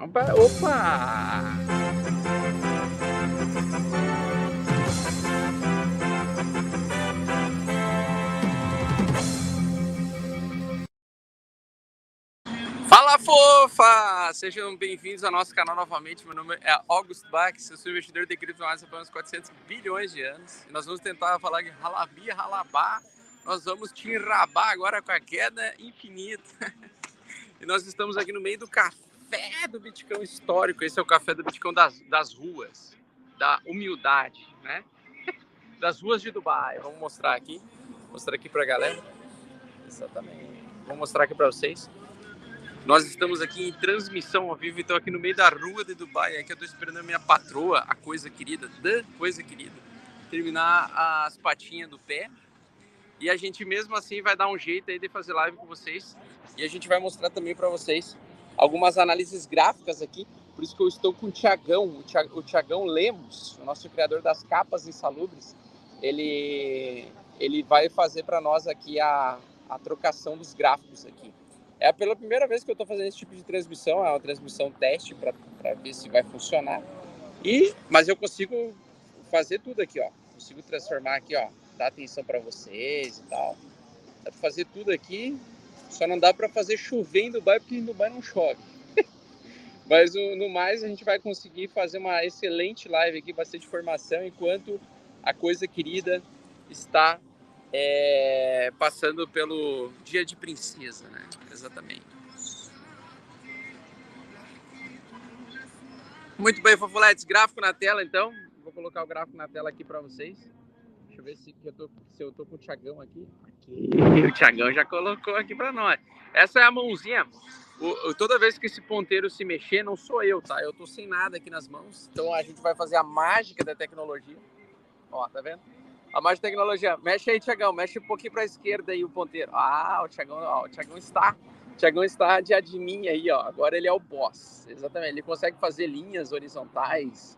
Opa! Opa! Fala fofa! Sejam bem-vindos ao nosso canal novamente. Meu nome é Augusto Bax, eu sou investidor de criptomoedas há uns 400 bilhões de anos. E nós vamos tentar falar de ralabia, ralabá. Nós vamos te enrabar agora com a queda infinita. E nós estamos aqui no meio do café do Bitcoin histórico. Esse é o café do Bitcoin das, das ruas, da humildade, né? Das ruas de Dubai. Vamos mostrar aqui. Mostrar aqui para a galera. Exatamente. Vou mostrar aqui para vocês. Nós estamos aqui em transmissão ao vivo, então aqui no meio da rua de Dubai. Aqui eu estou esperando a minha patroa, a coisa querida, da coisa querida, terminar as patinhas do pé. E a gente mesmo assim vai dar um jeito aí de fazer live com vocês. E a gente vai mostrar também para vocês algumas análises gráficas aqui. Por isso que eu estou com o Tiagão, o Tiagão Lemos, o nosso criador das capas insalubres. Ele, ele vai fazer para nós aqui a, a trocação dos gráficos aqui. É pela primeira vez que eu estou fazendo esse tipo de transmissão, é uma transmissão teste para ver se vai funcionar. E, mas eu consigo fazer tudo aqui, ó. Consigo transformar aqui, ó, dar atenção para vocês e tal. Dá para fazer tudo aqui só não dá para fazer chover em Dubai porque em Dubai não chove. Mas no mais a gente vai conseguir fazer uma excelente live aqui, bastante informação, enquanto a coisa querida está é, passando pelo dia de princesa, né? Exatamente. Muito bem, Fofoletes, gráfico na tela então. Vou colocar o gráfico na tela aqui para vocês. Deixa eu ver se eu tô, se eu tô com o Thiagão aqui. aqui. O Thiagão já colocou aqui para nós. Essa é a mãozinha. O, toda vez que esse ponteiro se mexer, não sou eu, tá? Eu tô sem nada aqui nas mãos. Então a gente vai fazer a mágica da tecnologia. Ó, tá vendo? A mágica da tecnologia. Mexe aí, Thiagão. Mexe um pouquinho para a esquerda aí o ponteiro. Ah, o Thiagão, ó, o Thiagão está. O Thiagão está de admin aí, ó. Agora ele é o boss. Exatamente. Ele consegue fazer linhas horizontais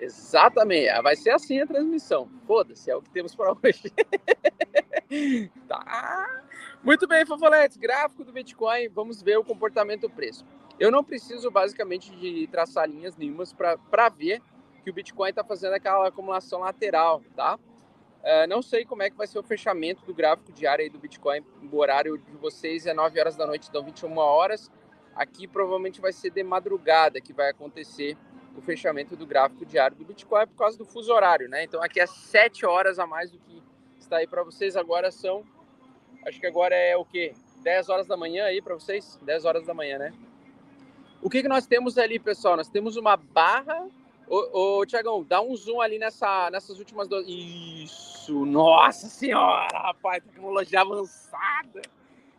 Exatamente. Ah, vai ser assim a transmissão. Foda-se, é o que temos para hoje. tá. Muito bem, Fofoletes. Gráfico do Bitcoin. Vamos ver o comportamento do preço. Eu não preciso basicamente de traçar linhas nenhumas para ver que o Bitcoin está fazendo aquela acumulação lateral, tá? Uh, não sei como é que vai ser o fechamento do gráfico diário aí do Bitcoin. O horário de vocês é 9 horas da noite, então 21 horas. Aqui provavelmente vai ser de madrugada que vai acontecer o fechamento do gráfico diário do Bitcoin por causa do fuso horário, né? Então aqui é 7 horas a mais do que está aí para vocês. Agora são, acho que agora é o quê? 10 horas da manhã aí para vocês? 10 horas da manhã, né? O que, que nós temos ali, pessoal? Nós temos uma barra. Ô, ô Tiagão, dá um zoom ali nessa, nessas últimas duas. Isso! Nossa Senhora, rapaz, tecnologia avançada!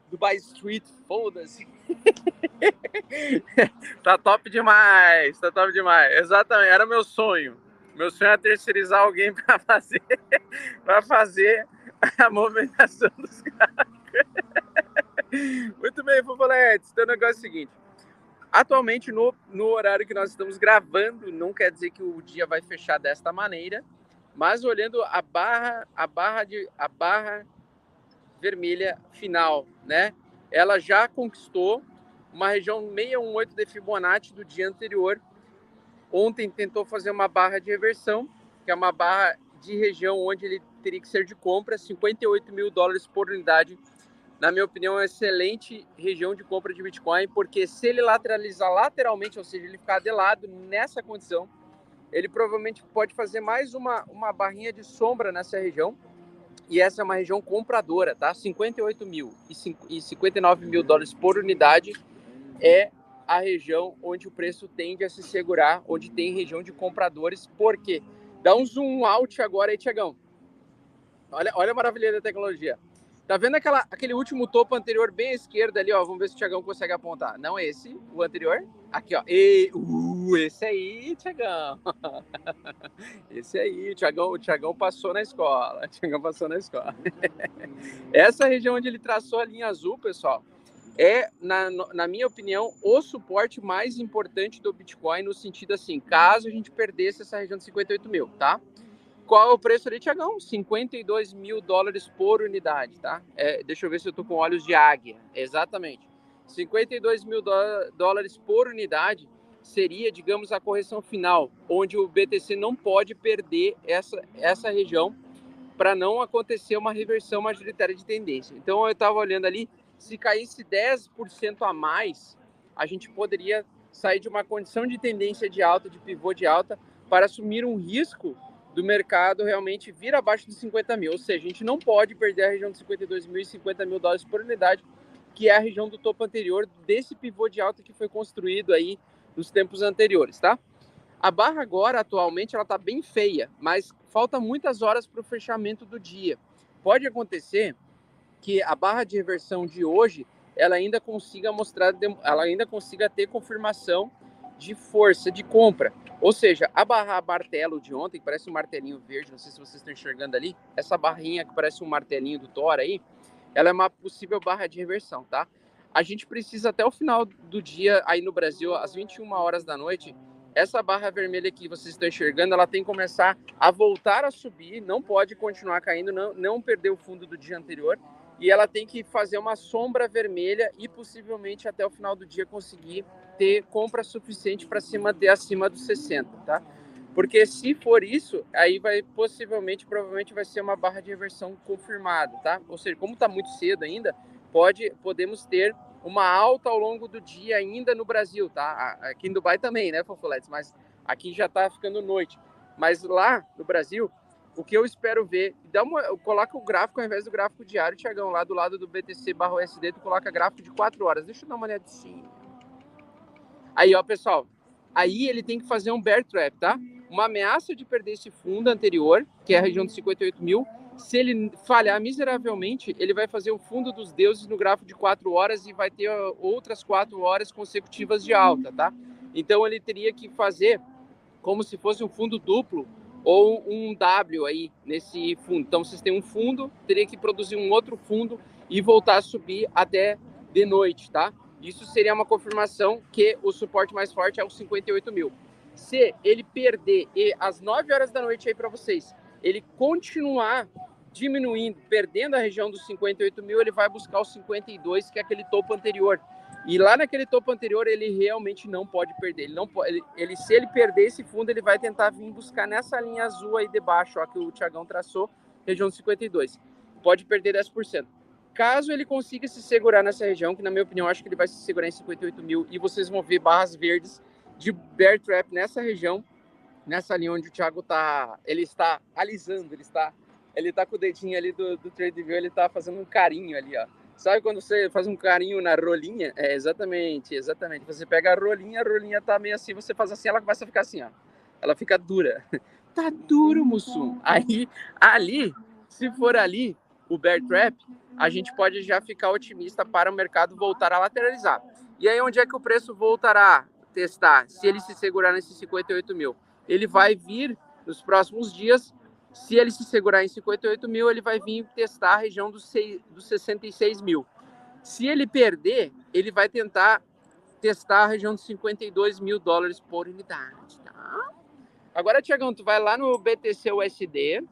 Dubai Street, foda-se. tá top demais, tá top demais. Exatamente, era meu sonho. Meu sonho era terceirizar alguém para fazer para fazer a movimentação dos carros. Muito bem, Fofoletes. Então o negócio é o seguinte. Atualmente, no, no horário que nós estamos gravando, não quer dizer que o dia vai fechar desta maneira, mas olhando a barra, a barra de a barra vermelha final, né? Ela já conquistou uma região 618 de Fibonacci do dia anterior. Ontem tentou fazer uma barra de reversão, que é uma barra de região onde ele teria que ser de compra, 58 mil dólares por unidade. Na minha opinião, é uma excelente região de compra de Bitcoin, porque se ele lateralizar lateralmente, ou seja, ele ficar de lado nessa condição, ele provavelmente pode fazer mais uma, uma barrinha de sombra nessa região e essa é uma região compradora, tá? 58 mil e 59 mil dólares por unidade é a região onde o preço tende a se segurar, onde tem região de compradores, porque dá um zoom out agora aí, Tiagão. Olha, olha a maravilha da tecnologia. Tá vendo aquela, aquele último topo anterior bem à esquerda ali, ó? Vamos ver se o Tiagão consegue apontar. Não esse, o anterior. Aqui, ó. E, uh, esse aí, Tiagão. Esse aí, o Tiagão, o Tiagão passou na escola. O Tiagão passou na escola. Essa região onde ele traçou a linha azul, pessoal, é, na, na minha opinião, o suporte mais importante do Bitcoin no sentido assim, caso a gente perdesse essa região de 58 mil, tá? Qual é o preço ali, Tiagão? 52 mil dólares por unidade, tá? É, deixa eu ver se eu tô com olhos de águia. Exatamente. 52 mil dólares por unidade. seria, digamos, a correção final, onde o BTC não pode perder essa, essa região para não acontecer uma reversão majoritária de tendência. Então eu estava olhando ali, se caísse 10% a mais, a gente poderia sair de uma condição de tendência de alta, de pivô de alta, para assumir um risco do mercado realmente vir abaixo de 50 mil. Ou seja, a gente não pode perder a região de 52 mil e 50 mil dólares por unidade, que é a região do topo anterior desse pivô de alta que foi construído aí nos tempos anteriores, tá? A barra agora, atualmente, ela está bem feia, mas falta muitas horas para o fechamento do dia. Pode acontecer que a barra de reversão de hoje ela ainda consiga mostrar, ela ainda consiga ter confirmação de força de compra. Ou seja, a barra martelo de ontem, que parece um martelinho verde, não sei se vocês estão enxergando ali, essa barrinha que parece um martelinho do Thor aí, ela é uma possível barra de reversão, tá? A gente precisa até o final do dia aí no Brasil, às 21 horas da noite, essa barra vermelha que vocês estão enxergando, ela tem que começar a voltar a subir, não pode continuar caindo, não, não perder o fundo do dia anterior e ela tem que fazer uma sombra vermelha e possivelmente até o final do dia conseguir ter compra suficiente para se manter acima dos 60, tá? Porque se for isso, aí vai possivelmente, provavelmente vai ser uma barra de reversão confirmada, tá? Ou seja, como está muito cedo ainda, pode, podemos ter uma alta ao longo do dia ainda no Brasil, tá? Aqui em Dubai também, né, Fofoletes? Mas aqui já está ficando noite. Mas lá no Brasil, o que eu espero ver, dá uma, coloca o gráfico ao invés do gráfico diário, Tiagão, lá do lado do BTC barra USD, tu coloca gráfico de 4 horas. Deixa eu dar uma olhadinha. Aí, ó, pessoal, aí ele tem que fazer um bear trap, tá? Uma ameaça de perder esse fundo anterior, que é a região de 58 mil. Se ele falhar miseravelmente, ele vai fazer o fundo dos deuses no gráfico de 4 horas e vai ter outras 4 horas consecutivas de alta, tá? Então ele teria que fazer como se fosse um fundo duplo ou um W aí nesse fundo. Então, vocês têm um fundo, teria que produzir um outro fundo e voltar a subir até de noite, tá? Isso seria uma confirmação que o suporte mais forte é os 58 mil. Se ele perder e às 9 horas da noite aí para vocês, ele continuar diminuindo, perdendo a região dos 58 mil, ele vai buscar os 52, que é aquele topo anterior. E lá naquele topo anterior, ele realmente não pode perder. Ele não pode, ele, ele, se ele perder esse fundo, ele vai tentar vir buscar nessa linha azul aí debaixo, ó, que o Tiagão traçou, região de 52. Pode perder 10%. Caso ele consiga se segurar nessa região, que na minha opinião, acho que ele vai se segurar em 58 mil, e vocês vão ver barras verdes de bear trap nessa região, nessa linha onde o Thiago tá, ele está alisando, ele está, ele tá com o dedinho ali do, do trade view, ele está fazendo um carinho ali, ó Sabe quando você faz um carinho na rolinha? É, exatamente, exatamente. Você pega a rolinha, a rolinha tá meio assim, você faz assim, ela começa a ficar assim, ó. Ela fica dura. tá duro, Mussum. Aí, ali, se for ali, o bear trap, a gente pode já ficar otimista para o mercado voltar a lateralizar. E aí, onde é que o preço voltará a testar? Se ele se segurar nesses 58 mil. Ele vai vir nos próximos dias se ele se segurar em 58 mil, ele vai vir testar a região dos, dos 66 mil. Se ele perder, ele vai tentar testar a região dos 52 mil dólares por unidade, tá? Agora, Tiagão, tu vai lá no BTC USD.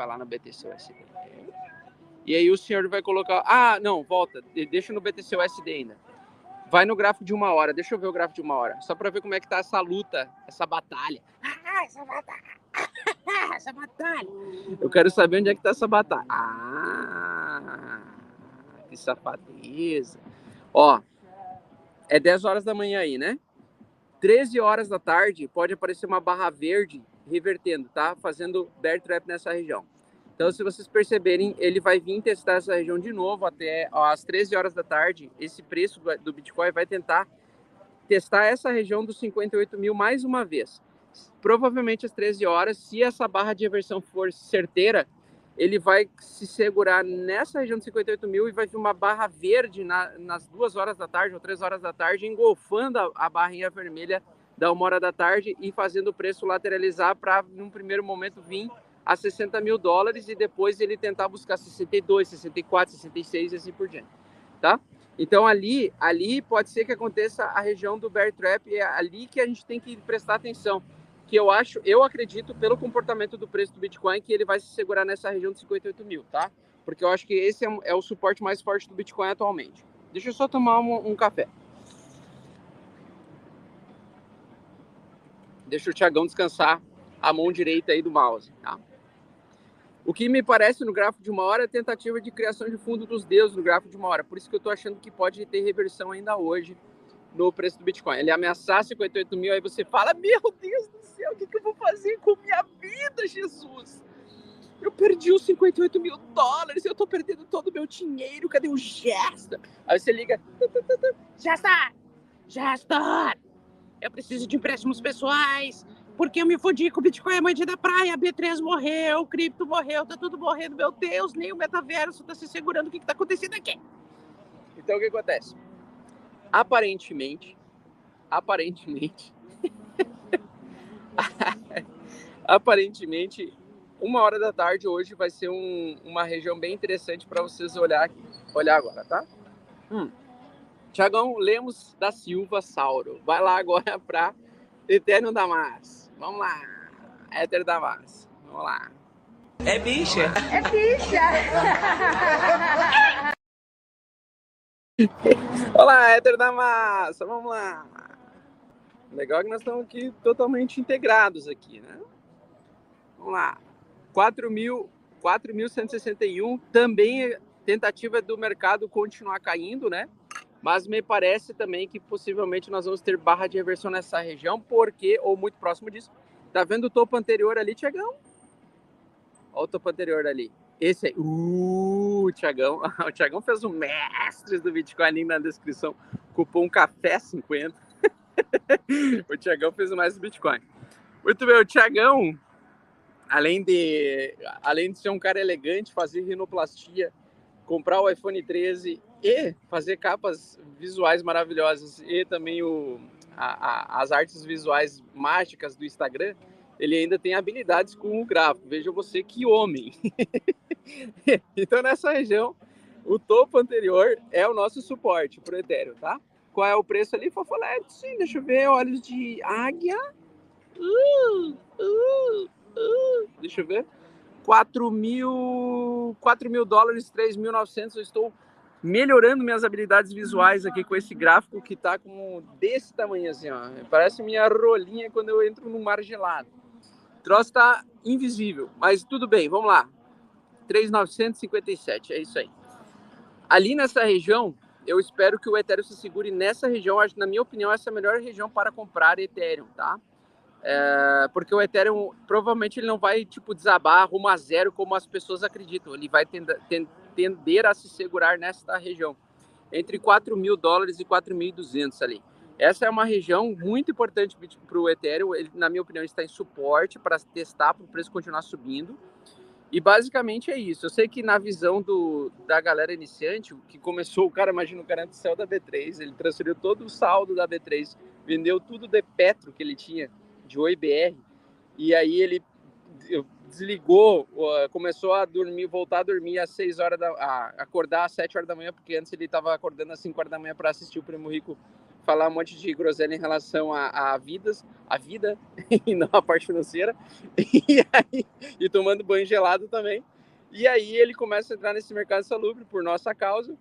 Vai lá no BTC USD. E aí o senhor vai colocar... Ah, não, volta. Deixa no BTC USD ainda. Vai no gráfico de uma hora. Deixa eu ver o gráfico de uma hora. Só para ver como é que tá essa luta, essa batalha. Ah, essa batalha. essa batalha. Eu quero saber onde é que tá essa batalha. Ah, que safadeza. Ó, é 10 horas da manhã aí, né? 13 horas da tarde pode aparecer uma barra verde revertendo, tá? Fazendo bear trap nessa região. Então, se vocês perceberem, ele vai vir testar essa região de novo até ó, às 13 horas da tarde. Esse preço do Bitcoin vai tentar testar essa região dos 58 mil mais uma vez. Provavelmente às 13 horas, se essa barra de reversão for certeira, ele vai se segurar nessa região de 58 mil e vai vir uma barra verde na, nas duas horas da tarde ou três horas da tarde, engolfando a, a barrinha vermelha da uma hora da tarde e fazendo o preço lateralizar para, num primeiro momento, vir a 60 mil dólares e depois ele tentar buscar 62, 64, 66 e assim por diante, tá? Então ali, ali pode ser que aconteça a região do bear trap, é ali que a gente tem que prestar atenção, que eu acho, eu acredito pelo comportamento do preço do Bitcoin que ele vai se segurar nessa região de 58 mil, tá? Porque eu acho que esse é, é o suporte mais forte do Bitcoin atualmente. Deixa eu só tomar um, um café. Deixa o Thiagão descansar a mão direita aí do mouse, tá? O que me parece no gráfico de uma hora é tentativa de criação de fundo dos deuses no gráfico de uma hora. Por isso que eu estou achando que pode ter reversão ainda hoje no preço do Bitcoin. Ele ameaçar 58 mil, aí você fala: Meu Deus do céu, o que, que eu vou fazer com minha vida, Jesus? Eu perdi os 58 mil dólares, eu estou perdendo todo o meu dinheiro, cadê o Gesta? Aí você liga: Gesta! Gesta! Eu preciso de empréstimos pessoais, porque eu me fodi com o Bitcoin, a mãe da praia, a B3 morreu, o cripto morreu, tá tudo morrendo, meu Deus, nem o metaverso tá se segurando, o que que tá acontecendo aqui? Então o que acontece? Aparentemente, aparentemente, aparentemente, uma hora da tarde hoje vai ser um, uma região bem interessante para vocês olhar, olhar agora, tá? Hum. Tiagão Lemos da Silva Sauro. Vai lá agora para Eterno Damas. Vamos lá. Éter da massa. Vamos lá. É bicha. É bicha. Olá, Éter da massa. Vamos lá. Legal que nós estamos aqui totalmente integrados aqui, né? Vamos lá. 4.161 também é tentativa do mercado continuar caindo, né? Mas me parece também que possivelmente nós vamos ter barra de reversão nessa região, porque, ou muito próximo disso, tá vendo o topo anterior ali, Tiagão? Olha o topo anterior ali. Esse aí, uh, Tiagão, o Tiagão fez o mestres do Bitcoin ali na descrição, cupom café 50. o Tiagão fez o mestre do Bitcoin. Muito bem, o Tiagão, além de, além de ser um cara elegante, fazer rinoplastia, comprar o iPhone 13 e fazer capas visuais maravilhosas e também o, a, a, as artes visuais mágicas do Instagram, ele ainda tem habilidades com o gráfico. Veja você que homem. então, nessa região, o topo anterior é o nosso suporte para o Ethereum, tá? Qual é o preço ali? Fofolete, sim, deixa eu ver. Olhos de águia. Uh, uh, uh. Deixa eu ver. 4 mil, 4 mil dólares, 3.900. Eu estou melhorando minhas habilidades visuais aqui com esse gráfico que tá como desse tamanho assim, ó. Parece minha rolinha quando eu entro no mar gelado. O troço tá invisível, mas tudo bem, vamos lá. 3,957, é isso aí. Ali nessa região, eu espero que o Ethereum se segure nessa região. Acho, na minha opinião, essa é a melhor região para comprar Ethereum, tá? É, porque o Ethereum provavelmente ele não vai tipo desabar rumo a zero como as pessoas acreditam. Ele vai tender, tender a se segurar nesta região, entre 4 mil dólares e 4.200 ali. Essa é uma região muito importante para o Ethereum. Ele, na minha opinião, está em suporte para testar, para o preço continuar subindo. E basicamente é isso. Eu sei que na visão do, da galera iniciante, que começou, o cara, imagina o cara do céu da B3, ele transferiu todo o saldo da B3, vendeu tudo de Petro que ele tinha, de OIBR, e aí ele desligou, começou a dormir, voltar a dormir às 6 horas da a acordar às 7 horas da manhã, porque antes ele estava acordando às 5 horas da manhã para assistir o Primo Rico falar um monte de groselha em relação a, a vidas, a vida e não a parte financeira. E aí e tomando banho gelado também. E aí ele começa a entrar nesse mercado salubre por nossa causa.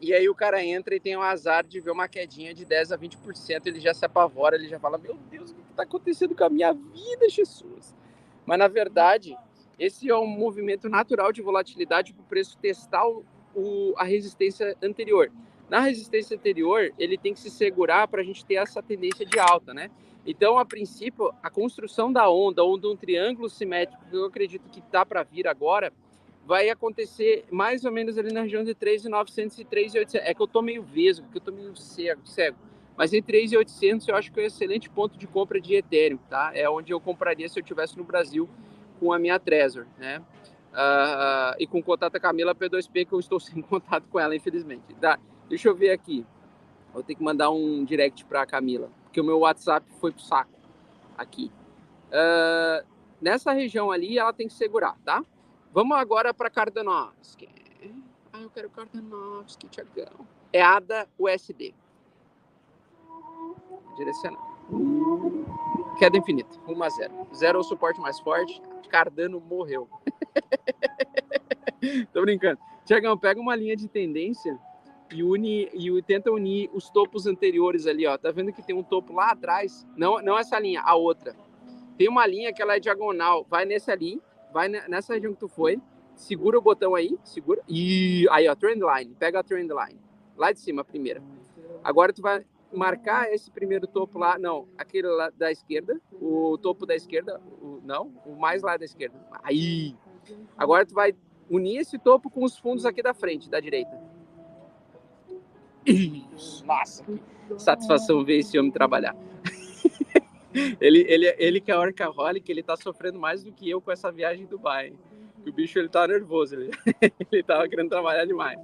E aí o cara entra e tem o azar de ver uma quedinha de 10 a 20%, ele já se apavora, ele já fala: "Meu Deus, o que está acontecendo com a minha vida, Jesus?" Mas, na verdade, esse é um movimento natural de volatilidade para o preço testar o, a resistência anterior. Na resistência anterior, ele tem que se segurar para a gente ter essa tendência de alta, né? Então, a princípio, a construção da onda, ou de um triângulo simétrico, que eu acredito que está para vir agora, vai acontecer mais ou menos ali na região de 3.900 e 3.800. É que eu estou meio vesgo, porque eu estou meio cego, cego. Mas em 3.800 eu acho que é um excelente ponto de compra de Ethereum, tá? É onde eu compraria se eu estivesse no Brasil com a minha Trezor, né? Uh, e com contato a Camila P2P, que eu estou sem contato com ela, infelizmente. Tá? Deixa eu ver aqui. Vou ter que mandar um direct para a Camila, porque o meu WhatsApp foi pro saco aqui. Uh, nessa região ali, ela tem que segurar, tá? Vamos agora para Cardanovski. Ah, eu quero Cardanovski, Tiagão. É ADA USD direcionar. Queda infinita, 1 a 0. Zero é o suporte mais forte. Cardano morreu. Tô brincando. Tiagão, pega uma linha de tendência e une e tenta unir os topos anteriores ali, ó. Tá vendo que tem um topo lá atrás? Não, não essa linha, a outra. Tem uma linha que ela é diagonal, vai nessa ali, vai nessa região que tu foi, segura o botão aí, segura. E aí, ó, trend line, pega a trend line. Lá de cima, a primeira. Agora tu vai marcar esse primeiro topo lá, não, aquele lá da esquerda, o topo da esquerda, o, não, o mais lá da esquerda. Aí. Agora tu vai unir esse topo com os fundos aqui da frente, da direita. Isso, nossa, que satisfação ver esse homem trabalhar. ele, ele, ele que é orcaholic, ele tá sofrendo mais do que eu com essa viagem do Dubai. O bicho ele tá nervoso, ele, ele tava querendo trabalhar demais.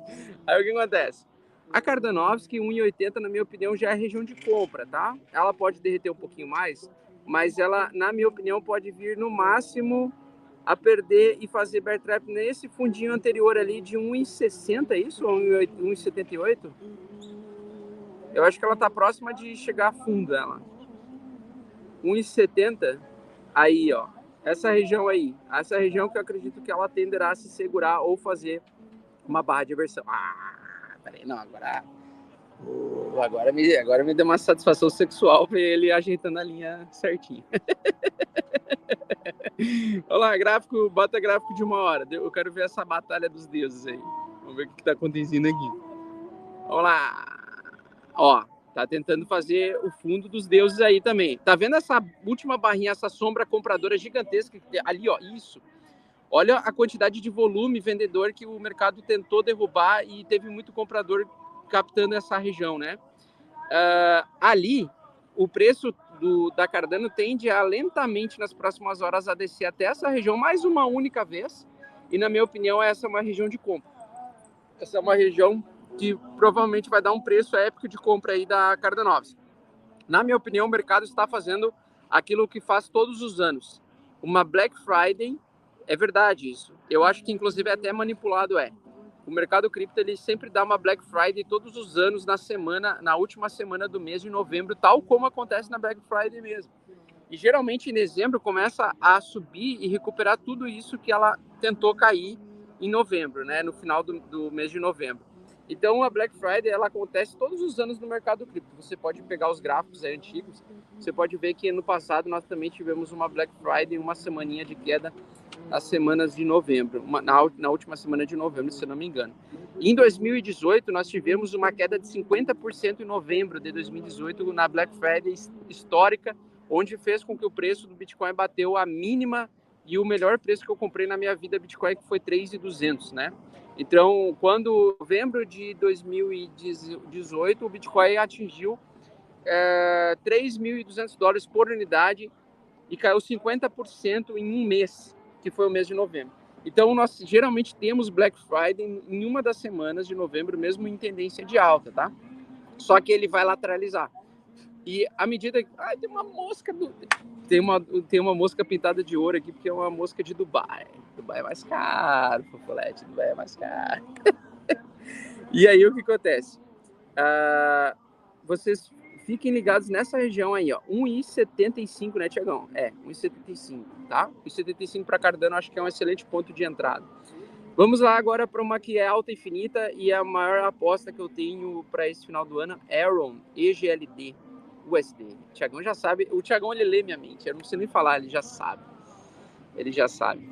Aí o que acontece? A Kardanovski 1,80 na minha opinião já é região de compra, tá? Ela pode derreter um pouquinho mais, mas ela, na minha opinião, pode vir no máximo a perder e fazer bear trap nesse fundinho anterior ali de 1,60, é isso? Ou 1,78? Eu acho que ela tá próxima de chegar a fundo, ela. 1,70, aí, ó. Essa região aí. Essa região que eu acredito que ela tenderá a se segurar ou fazer uma barra de aversão. Ah, peraí, não, agora... agora, me, agora me deu uma satisfação sexual ver ele ajeitando a linha certinho. Olha lá, gráfico, bota gráfico de uma hora. Eu quero ver essa batalha dos deuses aí. Vamos ver o que está acontecendo aqui. Vamos lá. Ó, Tá tentando fazer o fundo dos deuses aí também. Tá vendo essa última barrinha, essa sombra compradora gigantesca ali, ó, isso. Olha a quantidade de volume vendedor que o mercado tentou derrubar e teve muito comprador captando essa região, né? Uh, ali, o preço do, da Cardano tende a lentamente nas próximas horas a descer até essa região mais uma única vez. E na minha opinião, essa é uma região de compra. Essa é uma região que provavelmente vai dar um preço épico de compra aí da Cardanovs. Na minha opinião, o mercado está fazendo aquilo que faz todos os anos. Uma Black Friday, é verdade isso. Eu acho que inclusive é até manipulado é. O mercado cripto ele sempre dá uma Black Friday todos os anos na semana, na última semana do mês de novembro, tal como acontece na Black Friday mesmo. E geralmente em dezembro começa a subir e recuperar tudo isso que ela tentou cair em novembro, né? No final do, do mês de novembro. Então a Black Friday ela acontece todos os anos no mercado cripto. Você pode pegar os gráficos antigos, você pode ver que no passado nós também tivemos uma Black Friday, uma semaninha de queda nas semanas de novembro, uma, na, na, última semana de novembro, se não me engano. em 2018 nós tivemos uma queda de 50% em novembro de 2018 na Black Friday histórica, onde fez com que o preço do Bitcoin bateu a mínima e o melhor preço que eu comprei na minha vida Bitcoin que foi 3.200, né? Então, quando novembro de 2018, o Bitcoin atingiu é, 3.200 dólares por unidade e caiu 50% em um mês, que foi o mês de novembro. Então, nós geralmente temos Black Friday em uma das semanas de novembro, mesmo em tendência de alta, tá? Só que ele vai lateralizar. E à medida que. Ai, tem uma mosca do. Tem uma, tem uma mosca pintada de ouro aqui, porque é uma mosca de Dubai. Dubai é mais caro, Fofolete, Dubai é mais caro. e aí o que acontece? Uh, vocês fiquem ligados nessa região aí, ó. 1,75, né, Tiagão? É, 1,75, tá? 1,75 para Cardano acho que é um excelente ponto de entrada. Vamos lá agora para uma que é alta infinita e a maior aposta que eu tenho para esse final do ano, Aaron, EGLD. USD. Tiagão já sabe. O Tiagão ele lê minha mente. Eu não preciso nem falar, ele já sabe. Ele já sabe.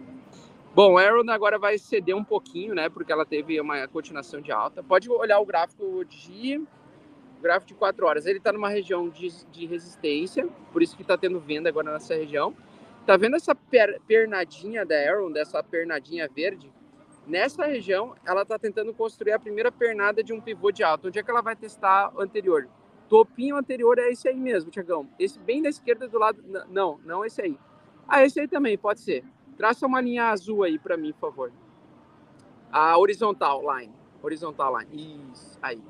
Bom, Aaron agora vai ceder um pouquinho, né? Porque ela teve uma continuação de alta. Pode olhar o gráfico de gráfico de 4 horas. Ele está numa região de, de, resistência, por isso que está tendo venda agora nessa região. Tá vendo essa per, pernadinha da Aaron, dessa pernadinha verde? Nessa região, ela está tentando construir a primeira pernada de um pivô de alta. Onde é que ela vai testar o anterior? Topinho anterior é esse aí mesmo, Tiagão. Esse bem da esquerda do lado. Não, não esse aí. Ah, esse aí também, pode ser. Traça uma linha azul aí para mim, por favor. A horizontal line. Horizontal line. Isso, aí.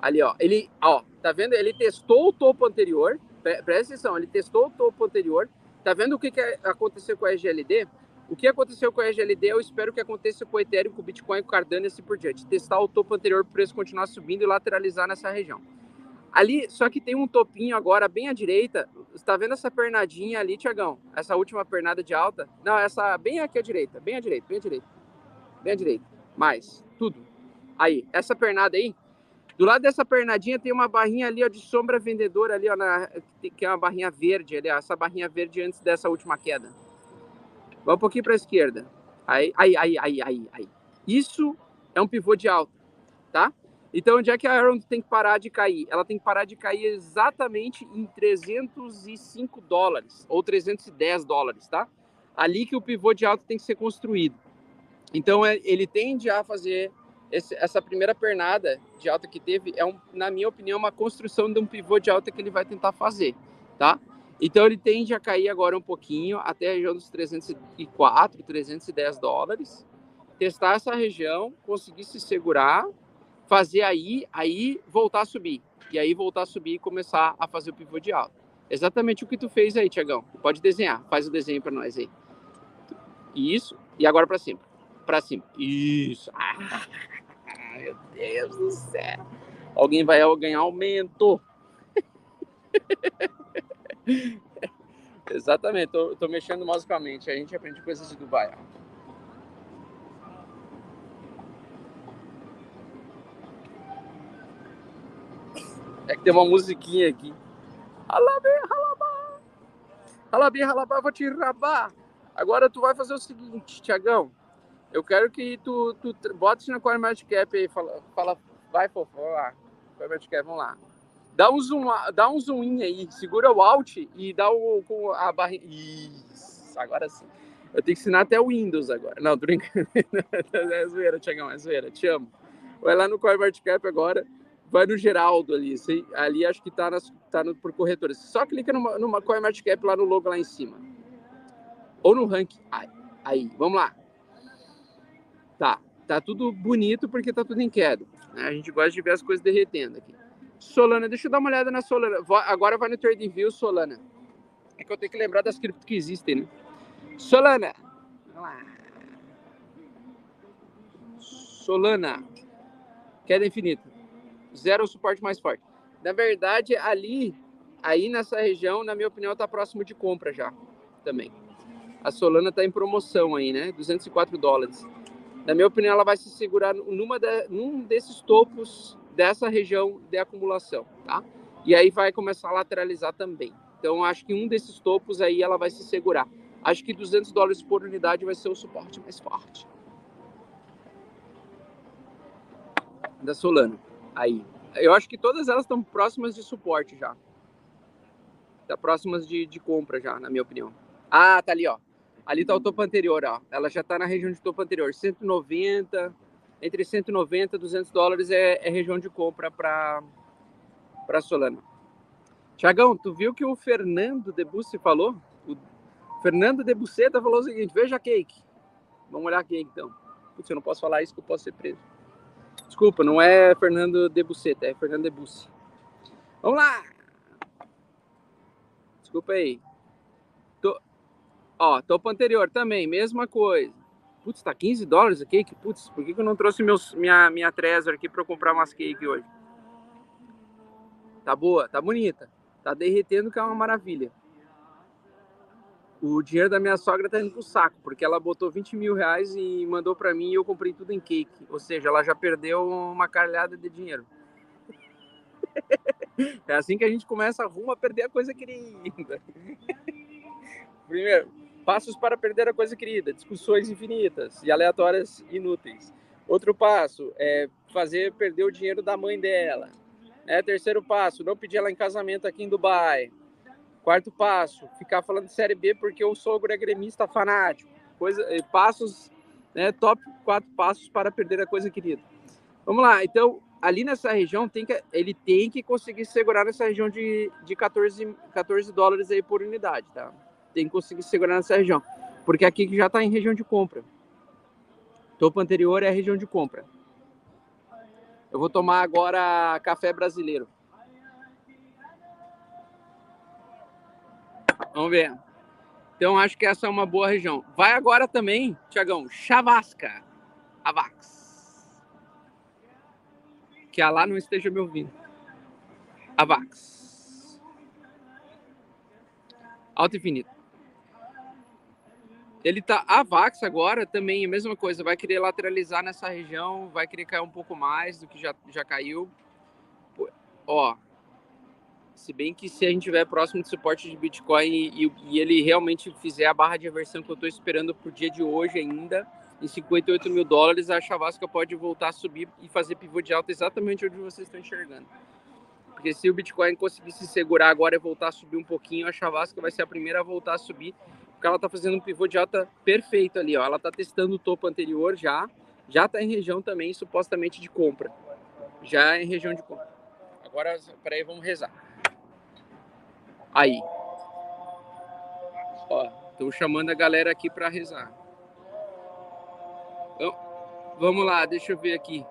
Ali, ó. Ele, ó, tá vendo? Ele testou o topo anterior. Presta atenção, ele testou o topo anterior. Tá vendo o que, que aconteceu com a EGLD? O que aconteceu com a EGLD, eu espero que aconteça com o Ethereum, com o Bitcoin, com o Cardano e assim por diante. Testar o topo anterior para o preço continuar subindo e lateralizar nessa região. Ali, só que tem um topinho agora bem à direita. Você tá vendo essa pernadinha ali, Tiagão? Essa última pernada de alta? Não, essa bem aqui à direita, bem à direita, bem à direita. Bem à direita. Mais, tudo. Aí, essa pernada aí, Do lado dessa pernadinha tem uma barrinha ali ó, de sombra vendedora ali, ó, na, que é uma barrinha verde ali, ó, essa barrinha verde antes dessa última queda. Vai um pouquinho para a esquerda. Aí, aí, aí, aí, aí, aí. Isso é um pivô de alta, tá? Então, onde é que a Aaron tem que parar de cair? Ela tem que parar de cair exatamente em 305 dólares ou 310 dólares, tá? Ali que o pivô de alta tem que ser construído. Então, é, ele tende a fazer esse, essa primeira pernada de alta que teve, é, um, na minha opinião, uma construção de um pivô de alta que ele vai tentar fazer, tá? Então, ele tende a cair agora um pouquinho até a região dos 304, 310 dólares. Testar essa região, conseguir se segurar fazer aí, aí voltar a subir. E aí voltar a subir e começar a fazer o pivô de alta. Exatamente o que tu fez aí, Tiagão. Pode desenhar, faz o desenho para nós aí. Isso, e agora para cima. Para cima. Isso. Ah, meu Deus do céu. Alguém vai ganhar aumento. Exatamente, tô, tô mexendo musicalmente. A gente aprende coisas de Dubai. É que tem uma musiquinha aqui. Alabê, halabá. Alabê, halabá, vou te rabar. Agora tu vai fazer o seguinte, Tiagão. Eu quero que tu, tu bote na Core Cap aí. Fala, fala vai, fofo, vamos lá. Core Cap, vamos lá. Dá um, zoom, dá um zoom in aí. Segura o Alt e dá o, com a barrinha. Isso, agora sim. Eu tenho que ensinar até o Windows agora. Não, tô brincando. é zoeira, Tiagão, é zoeira. Te amo. Vai lá no Core Cap agora vai no Geraldo ali. Ali acho que tá, nas, tá no, por corretores. Só clica numa, numa Cap lá no logo lá em cima. Ou no ranking. Aí, aí, vamos lá. Tá, tá tudo bonito porque tá tudo em queda. Né? A gente gosta de ver as coisas derretendo aqui. Solana, deixa eu dar uma olhada na Solana. Agora vai no TradingView Solana. É que eu tenho que lembrar das criptos que existem, né? Solana. Solana. Queda infinita zero o suporte mais forte. Na verdade, ali, aí nessa região, na minha opinião, está próximo de compra já, também. A Solana está em promoção aí, né? 204 dólares. Na minha opinião, ela vai se segurar numa de, num desses topos dessa região de acumulação, tá? E aí vai começar a lateralizar também. Então, acho que um desses topos aí ela vai se segurar. Acho que 200 dólares por unidade vai ser o suporte mais forte. Da Solana aí. Eu acho que todas elas estão próximas de suporte já. Tá próximas de, de compra já, na minha opinião. Ah, tá ali, ó. Ali tá o topo anterior, ó. Ela já tá na região de topo anterior. 190, entre 190 e 200 dólares é, é região de compra para para Solana. Tiagão, tu viu que o Fernando Debussy falou? O Fernando Debusseta falou o seguinte: veja a cake. Vamos olhar a cake então. Putz, eu não posso falar isso que eu posso ser preso. Desculpa, não é Fernando Debuceta, é Fernando Debussy. Vamos lá! Desculpa aí. Ó, topo anterior também, mesma coisa. Putz, tá 15 dólares a cake? Putz, por que, que eu não trouxe meus, minha, minha Trezor aqui para comprar umas cake hoje? Tá boa, tá bonita. Tá derretendo que é uma maravilha o dinheiro da minha sogra tá indo pro saco, porque ela botou 20 mil reais e mandou para mim e eu comprei tudo em cake. Ou seja, ela já perdeu uma caralhada de dinheiro. É assim que a gente começa rumo a perder a coisa querida. Primeiro, passos para perder a coisa querida, discussões infinitas e aleatórias inúteis. Outro passo é fazer perder o dinheiro da mãe dela. É, terceiro passo, não pedir ela em casamento aqui em Dubai. Quarto passo, ficar falando de Série B porque o sogro é gremista fanático. Coisa, eh, passos, né, top quatro passos para perder a coisa querida. Vamos lá, então, ali nessa região, tem que, ele tem que conseguir segurar nessa região de, de 14, 14 dólares aí por unidade, tá? Tem que conseguir segurar nessa região. Porque aqui já está em região de compra. Topo anterior é a região de compra. Eu vou tomar agora café brasileiro. Vamos ver. Então, acho que essa é uma boa região. Vai agora também, Tiagão, Chavasca, Avax. Que a lá não esteja me ouvindo. Avax. Alto infinito. Ele tá Avax agora também, a mesma coisa, vai querer lateralizar nessa região, vai querer cair um pouco mais do que já, já caiu. ó, se bem que se a gente tiver próximo de suporte de Bitcoin e, e ele realmente fizer a barra de reversão que eu estou esperando pro dia de hoje ainda, em 58 mil dólares, a Chavasca pode voltar a subir e fazer pivô de alta exatamente onde vocês estão enxergando. Porque se o Bitcoin conseguir se segurar agora e voltar a subir um pouquinho, a Chavasca vai ser a primeira a voltar a subir, porque ela está fazendo um pivô de alta perfeito ali, ó. Ela está testando o topo anterior já, já está em região também supostamente de compra. Já é em região de compra. Agora, peraí, vamos rezar. Aí. Ó, estão chamando a galera aqui para rezar. Então, vamos lá, deixa eu ver aqui.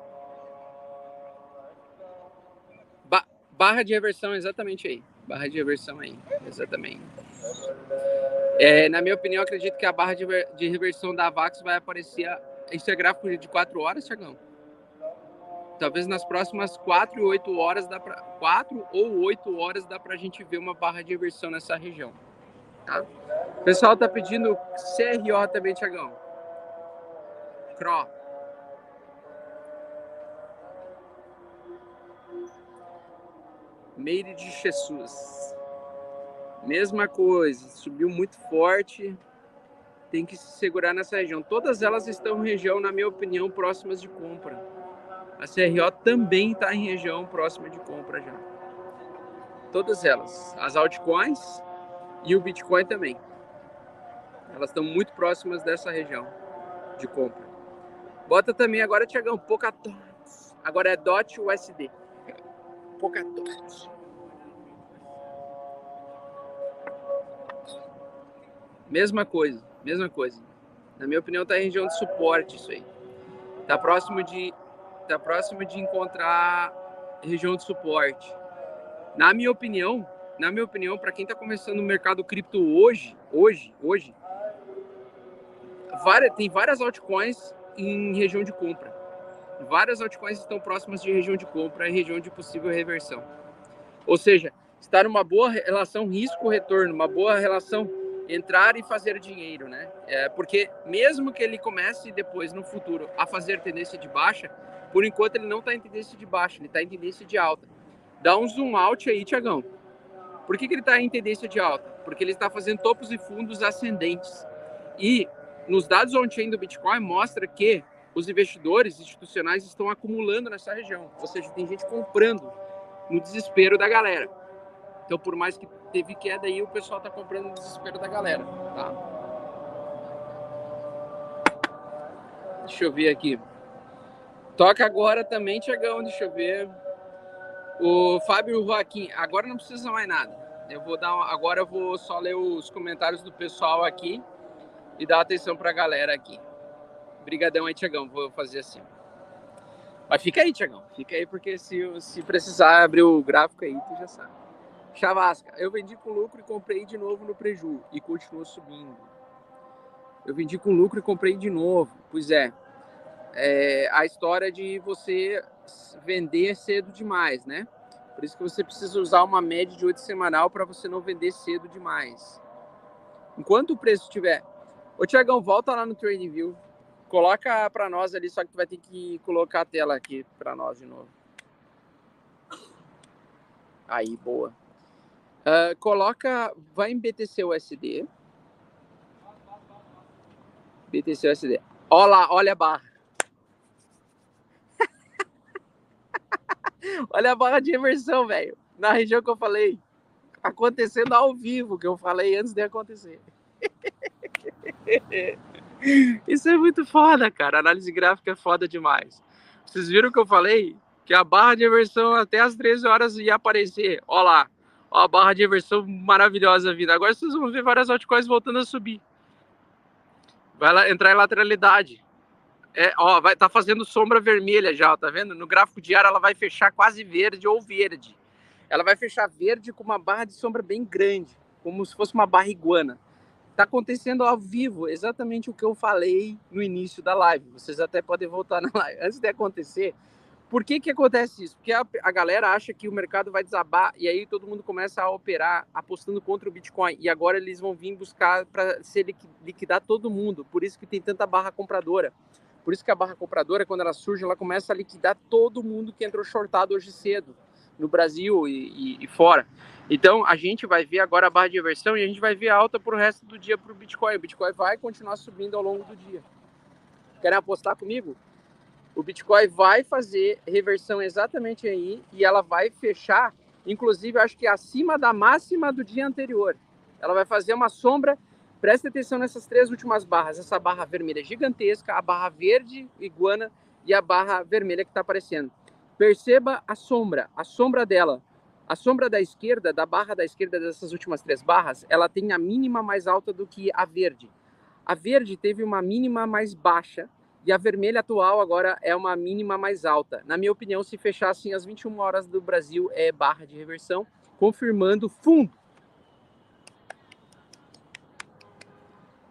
Ba barra de reversão, exatamente aí. Barra de reversão aí, exatamente. É, na minha opinião, acredito que a barra de, de reversão da VAX vai aparecer. Isso é gráfico de 4 horas, Thiagão? Talvez nas próximas 4 e 8 horas dá para 4 ou 8 horas dá pra gente ver uma barra de reversão nessa região. Tá? O pessoal tá pedindo CRO também, Tiagão. CRO. Meire de Jesus. Mesma coisa, subiu muito forte. Tem que se segurar nessa região. Todas elas estão em região, na minha opinião, próximas de compra. A CRO também está em região próxima de compra já. Todas elas. As altcoins e o Bitcoin também. Elas estão muito próximas dessa região de compra. Bota também agora, Tiagão, Polkadot. Agora é DOT USD. Polkadot. Mesma coisa, mesma coisa. Na minha opinião, está em região de suporte isso aí. Está próximo de tá próximo de encontrar região de suporte. Na minha opinião, na minha opinião, para quem está começando no mercado cripto hoje, hoje, hoje, várias, tem várias altcoins em região de compra. Várias altcoins estão próximas de região de compra e região de possível reversão. Ou seja, está numa boa relação risco-retorno, uma boa relação entrar e fazer dinheiro, né? É, porque mesmo que ele comece depois no futuro a fazer tendência de baixa, por enquanto ele não está em tendência de baixa, ele está em tendência de alta. Dá um zoom out aí, Tiagão. Por que, que ele está em tendência de alta? Porque ele está fazendo topos e fundos ascendentes. E nos dados on-chain do Bitcoin mostra que os investidores institucionais estão acumulando nessa região. Ou seja, tem gente comprando no desespero da galera. Então, por mais que teve queda aí, o pessoal está comprando no desespero da galera, tá? Deixa eu ver aqui. Toca agora também, Tiagão, deixa eu ver. O Fábio Joaquim, agora não precisa mais nada. Eu vou dar agora eu vou só ler os comentários do pessoal aqui e dar atenção para a galera aqui. Obrigadão aí, Tiagão, vou fazer assim. Mas fica aí, Tiagão, fica aí porque se, se precisar abrir o gráfico aí, tu já sabe. Chavasca, eu vendi com lucro e comprei de novo no preju e continuou subindo. Eu vendi com lucro e comprei de novo. Pois é, é, a história de você vender cedo demais, né? Por isso que você precisa usar uma média de 8 semanal para você não vender cedo demais. Enquanto o preço estiver... Ô, Tiagão, volta lá no TradingView. Coloca para nós ali, só que tu vai ter que colocar a tela aqui para nós de novo. Aí, boa. Uh, coloca, vai em BTC USD. BTC USD. Olha lá, olha a barra. Olha a barra de imersão, velho. Na região que eu falei. Acontecendo ao vivo, que eu falei antes de acontecer. Isso é muito foda, cara. Análise gráfica é foda demais. Vocês viram que eu falei? Que a barra de inversão até as 13 horas ia aparecer. Ó lá. Ó a barra de inversão maravilhosa vindo. Agora vocês vão ver várias altcoins voltando a subir. Vai lá, entrar em lateralidade. É, ó, vai tá fazendo sombra vermelha já, tá vendo? No gráfico diário ela vai fechar quase verde ou verde. Ela vai fechar verde com uma barra de sombra bem grande, como se fosse uma barra iguana. Tá acontecendo ao vivo, exatamente o que eu falei no início da live. Vocês até podem voltar na live. Antes de acontecer, por que que acontece isso? Porque a, a galera acha que o mercado vai desabar e aí todo mundo começa a operar apostando contra o Bitcoin e agora eles vão vir buscar para se liquidar todo mundo. Por isso que tem tanta barra compradora. Por isso que a barra compradora, quando ela surge, ela começa a liquidar todo mundo que entrou shortado hoje cedo. no Brasil e, e, e fora. Então, a gente vai ver agora a barra de reversão e a gente vai ver alta para o resto do dia para o Bitcoin. O Bitcoin vai continuar subindo ao longo do dia. Querem apostar comigo? O Bitcoin vai fazer reversão exatamente aí e ela vai fechar, inclusive, acho que acima da máxima do dia anterior. Ela vai fazer uma sombra. Preste atenção nessas três últimas barras. Essa barra vermelha gigantesca, a barra verde iguana e a barra vermelha que está aparecendo. Perceba a sombra, a sombra dela a sombra da esquerda, da barra da esquerda dessas últimas três barras, ela tem a mínima mais alta do que a verde. A verde teve uma mínima mais baixa e a vermelha atual agora é uma mínima mais alta. Na minha opinião, se fechassem às 21 horas do Brasil, é barra de reversão, confirmando fundo.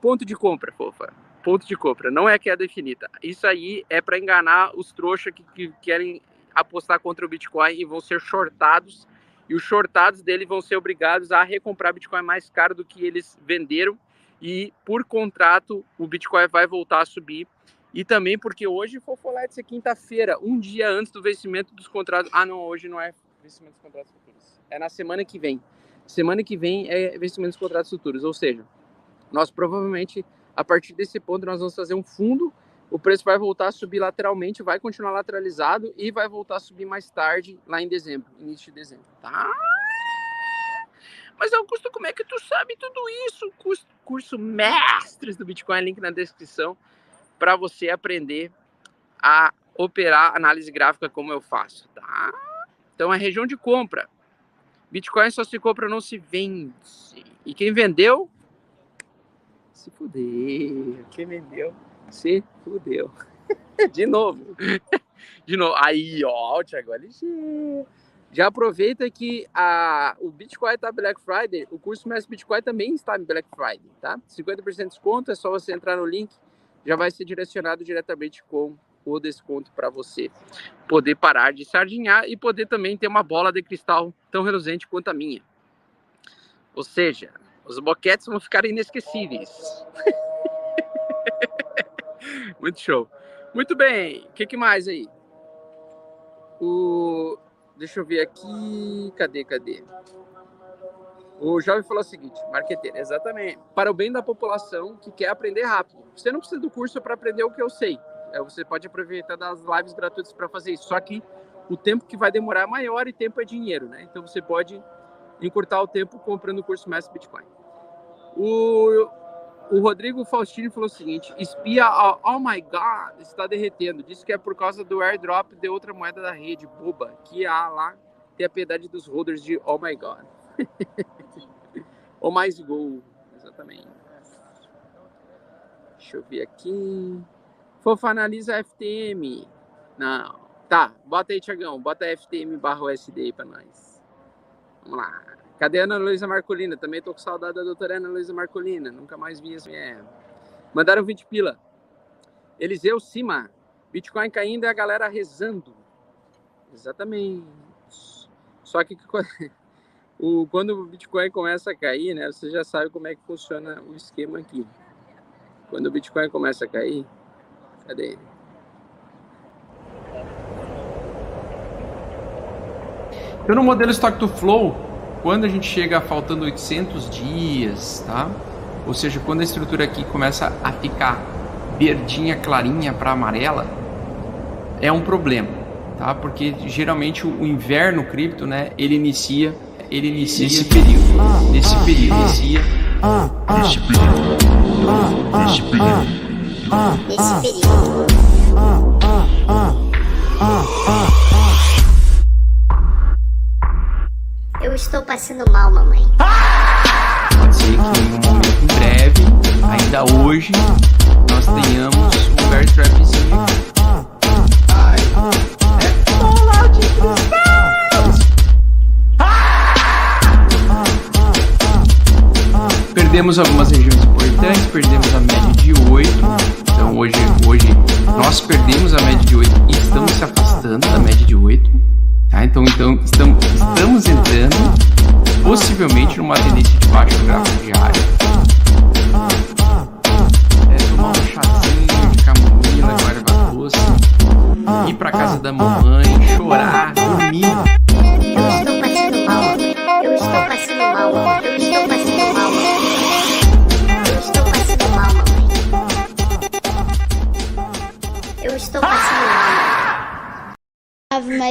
Ponto de compra, fofa. Ponto de compra. Não é queda infinita. Isso aí é para enganar os trouxas que, que querem apostar contra o Bitcoin e vão ser shortados e os shortados dele vão ser obrigados a recomprar Bitcoin mais caro do que eles venderam e por contrato o Bitcoin vai voltar a subir e também porque hoje Fofolete é quinta-feira, um dia antes do vencimento dos contratos. Ah, não, hoje não é vencimento dos contratos futuros. É na semana que vem. Semana que vem é vencimento dos contratos futuros, ou seja, nós provavelmente a partir desse ponto nós vamos fazer um fundo o preço vai voltar a subir lateralmente, vai continuar lateralizado e vai voltar a subir mais tarde, lá em dezembro, início de dezembro, tá? Mas Augusto, como é que tu sabe tudo isso? Curso, curso Mestres do Bitcoin, link na descrição, para você aprender a operar análise gráfica como eu faço, tá? Então, a região de compra. Bitcoin só se compra, não se vende. E quem vendeu, se fudeu. Quem vendeu, se fudeu. De novo. De novo. Aí, ó, o Thiago LG. Já aproveita que a, o Bitcoin está Black Friday, o curso Mestre Bitcoin também está em Black Friday, tá? 50% de desconto, é só você entrar no link, já vai ser direcionado diretamente com o desconto para você poder parar de sardinhar e poder também ter uma bola de cristal tão reluzente quanto a minha. Ou seja, os boquetes vão ficar inesquecíveis. Muito show. Muito bem. O que, que, mais aí? O... Deixa eu ver aqui. Cadê, cadê? O jovem falou o seguinte, marqueteiro, exatamente. Para o bem da população que quer aprender rápido. Você não precisa do curso para aprender o que eu sei. É, você pode aproveitar das lives gratuitas para fazer isso. Só que o tempo que vai demorar é maior e tempo é dinheiro, né? Então você pode encurtar o tempo comprando o curso Mestre Bitcoin. O o Rodrigo Faustini falou o seguinte: espia, oh, oh, my god, está derretendo. Disse que é por causa do airdrop de outra moeda da rede, boba, que há lá tem a piedade dos holders de oh my god. ou mais gol, exatamente. Deixa eu ver aqui. Fofa analisa FTM. Não. Tá, bota aí, Tiagão. Bota FTM barra USD aí pra nós. Vamos lá. Cadê a Ana Luísa Marcolina? Também tô com saudade da doutora Ana Luísa Marcolina. Nunca mais vi essa. Mandaram 20 pila. Eliseu Cima. Bitcoin caindo e a galera rezando. Exatamente. Só que o, quando o Bitcoin começa a cair, né? Você já sabe como é que funciona o esquema aqui. Quando o Bitcoin começa a cair, cadê ele? Eu no modelo Stock to Flow, quando a gente chega faltando 800 dias, tá? Ou seja, quando a estrutura aqui começa a ficar verdinha, clarinha para amarela, é um problema, tá? Porque geralmente o inverno cripto, né, ele inicia, ele inicia nesse período, nesse período, inicia nesse período, nesse período, nesse período. Eu estou passando mal, mamãe. Pode ser que em um momento em breve, ainda hoje, nós tenhamos um bear trapzinho Perdemos algumas regiões importantes, perdemos a média de 8. Então hoje, hoje nós perdemos a média de 8 e estamos se afastando da média de 8. Tá? Então, então estamos, estamos entrando possivelmente numa tendência de baixo gráfico diário. É, tomar um chazinho de camomila, guarda doce, ir para casa da mamãe, chorar, dormir.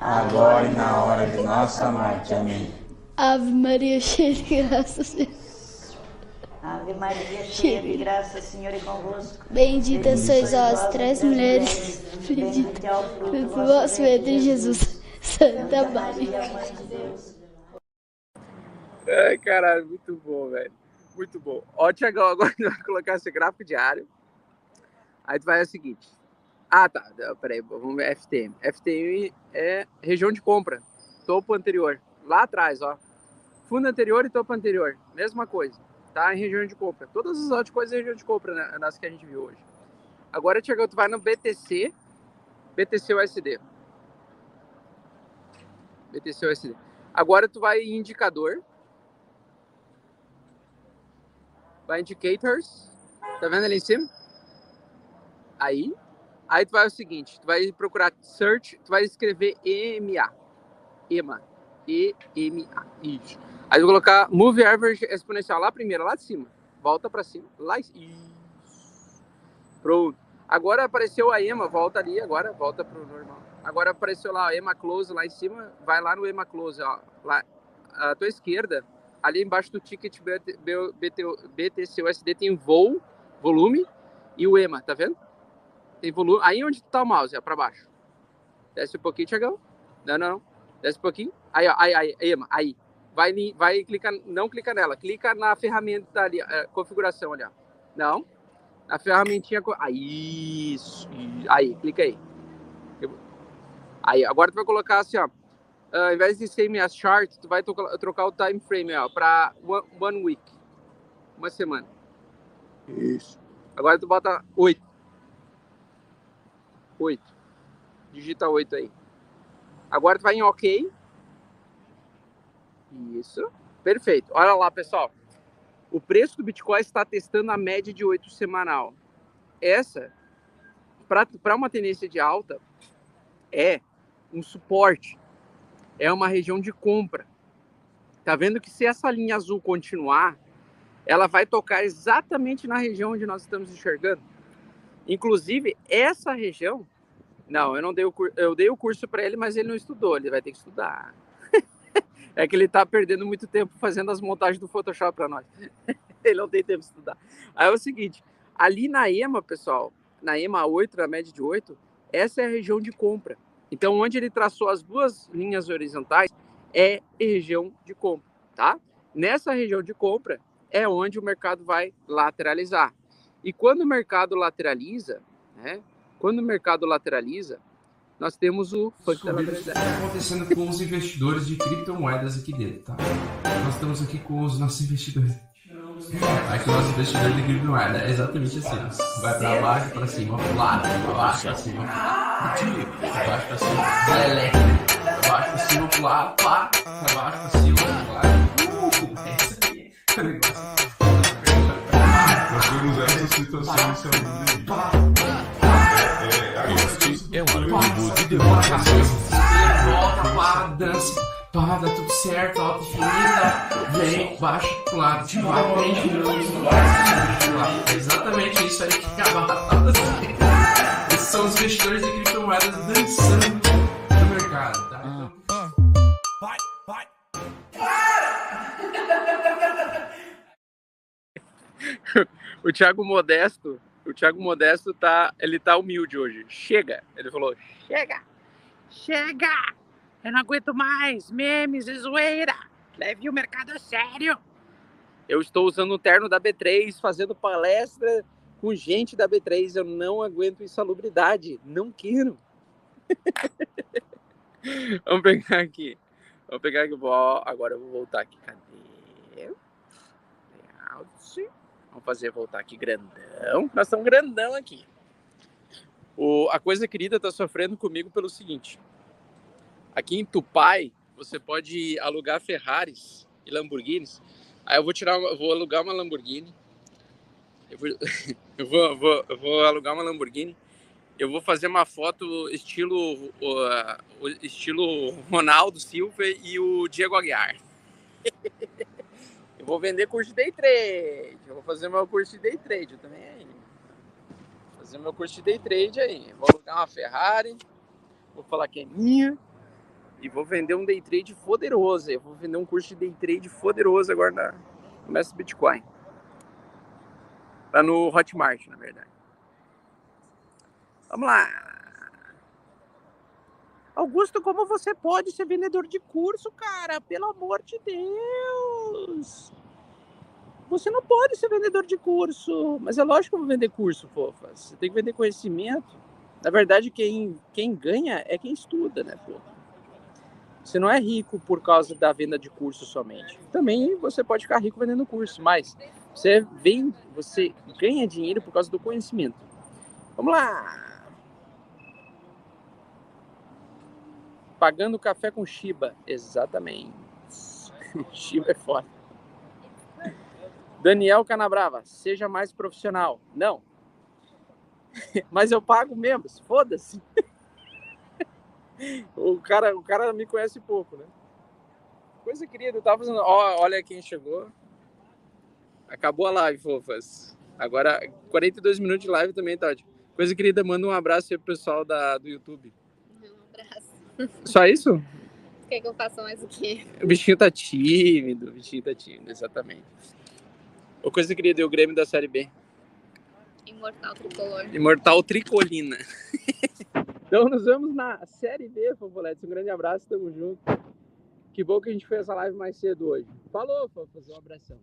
agora e na hora de nossa morte. Amém. Ave Maria, cheia de graça, Senhor. Ave Maria, cheia de graça, o Senhor é convosco. Bendita sois vós as mulheres, bendito é o fruto do vosso ventre, Jesus. Santa Maria. Mãe de Deus. Ai, caralho, muito bom, velho. Muito bom. Ó, Tiagão, agora tu vai colocar esse gráfico diário. Aí tu vai o seguinte. Ah, tá. Peraí, vamos ver FTM. FTM é região de compra. Topo anterior. Lá atrás, ó. Fundo anterior e topo anterior. Mesma coisa. Tá? Em região de compra. Todas as outras coisas em região de compra, né? nas que a gente viu hoje. Agora, Tiagão, tu vai no BTC. BTC USD. BTC USD. Agora tu vai em indicador. Vai indicators. Tá vendo ali em cima? Aí. Aí tu vai o seguinte, tu vai procurar search, tu vai escrever EMA. EMA. E-M-A. Isso. Aí tu vai colocar Move Average Exponencial lá primeiro, lá de cima. Volta pra cima. Lá Isso. Pronto. Agora apareceu a EMA, volta ali agora, volta pro normal. Agora apareceu lá a EMA Close lá em cima, vai lá no EMA Close, ó. Lá à tua esquerda, ali embaixo do ticket BT, BT, BTCUSD tem voo, volume e o EMA, tá vendo? Tem volume. Aí onde tá o mouse, ó, pra baixo. Desce um pouquinho, Tiagão. Não, não, não. Desce um pouquinho. Aí, ó, aí, aí, EMA, aí. Vai, vai clicar, não clica nela, clica na ferramenta ali, é, configuração ali, ó. Não. Na ferramentinha. Aí, isso. Aí, clica aí. Aí, agora tu vai colocar assim, ó. ah, ao invés de ser as chart, tu vai trocar, o time frame, ó, pra one, one week. Uma semana. Isso. Agora tu bota 8. 8. Digita 8 aí. Agora tu vai em OK. Isso. Perfeito. Olha lá, pessoal. O preço do Bitcoin está testando a média de 8 semanal. Essa, para uma tendência de alta, é um suporte. É uma região de compra. Tá vendo que se essa linha azul continuar, ela vai tocar exatamente na região onde nós estamos enxergando. Inclusive, essa região. Não, eu não dei o curso. Eu dei o curso para ele, mas ele não estudou. Ele vai ter que estudar. é que ele tá perdendo muito tempo fazendo as montagens do Photoshop para nós. ele não tem tempo de estudar. Aí é o seguinte: ali na EMA, pessoal, na EMA 8, na média de 8, essa é a região de compra. Então, onde ele traçou as duas linhas horizontais é região de compra, tá? Nessa região de compra é onde o mercado vai lateralizar. E quando o mercado lateraliza, né? Quando o mercado lateraliza, nós temos o funk da lateralidade. está acontecendo com os investidores de criptomoedas aqui dentro, tá? Nós estamos aqui com os nossos investidores. Aqui o nosso investidor de criptomoeda é exatamente assim. Vai pra baixo, pra cima, pro lado, pra baixo, pra cima, pra baixo, pra cima, vai elétrico, pra baixo, pra cima, pro lado, pá, pra baixo, pra cima, pro lado. Uh, é isso aí. O negócio. Temos essa situação em saúde. Este é um arquivo de demonstração. Volta, para, dança, pá, dá tudo certo, alta infinita, vem, baixa pro lado, de vai, prende, É exatamente isso aí que acaba Esses são os investidores de criptomoedas dançando no mercado, tá? Então, o Thiago Modesto, o Thiago Modesto tá, ele tá humilde hoje. Chega. Ele falou: "Chega. Chega. Eu não aguento mais memes e zoeira. Leve o mercado a sério." Eu estou usando o terno da B3, fazendo palestra com gente da B3. Eu não aguento insalubridade. Não quero. Vamos pegar aqui. Vamos pegar aqui. Agora eu vou voltar aqui. Cadê? Vamos fazer voltar aqui grandão. Nós estamos grandão aqui. O, a coisa querida está sofrendo comigo pelo seguinte. Aqui em Tupai, você pode alugar Ferraris e Lamborghinis. Aí eu vou tirar, vou alugar uma Lamborghini. Eu vou, eu vou, vou- eu vou alugar uma Lamborghini. Eu vou fazer uma foto estilo, o estilo Ronaldo Silva e o Diego Aguiar. Vou vender curso de day trade. Vou fazer meu curso de day trade também aí. Fazer meu curso de day trade aí. Vou alugar uma Ferrari. Vou falar que é minha. E vou vender um day trade poderoso. Eu vou vender um curso de day trade poderoso agora na Mestre Bitcoin. Tá no Hotmart, na verdade. Vamos lá. Augusto, como você pode ser vendedor de curso, cara? Pelo amor de Deus! Você não pode ser vendedor de curso. Mas é lógico que vender curso, fofa. Você tem que vender conhecimento. Na verdade, quem, quem ganha é quem estuda, né, fofa? Você não é rico por causa da venda de curso somente. Também você pode ficar rico vendendo curso, mas você vem, você ganha dinheiro por causa do conhecimento. Vamos lá. Pagando café com Shiba. Exatamente. Shiba é foda. Daniel Canabrava, seja mais profissional. Não. Mas eu pago mesmo, foda-se. O cara, o cara me conhece pouco, né? Coisa querida, eu tava fazendo. Ó, olha quem chegou. Acabou a live, fofas. Agora, 42 minutos de live também, Tati. Coisa querida, manda um abraço aí pro pessoal da, do YouTube. Um abraço. Só isso? Quer que eu faça mais o quê? O bichinho tá tímido, o bichinho tá tímido, exatamente. Ô, coisa querida, e o Grêmio da Série B. Imortal tricolor. Imortal Tricolina. então nos vemos na Série B, Fofoletes. Um grande abraço, tamo junto. Que bom que a gente fez essa live mais cedo hoje. Falou, Fofas, um abração.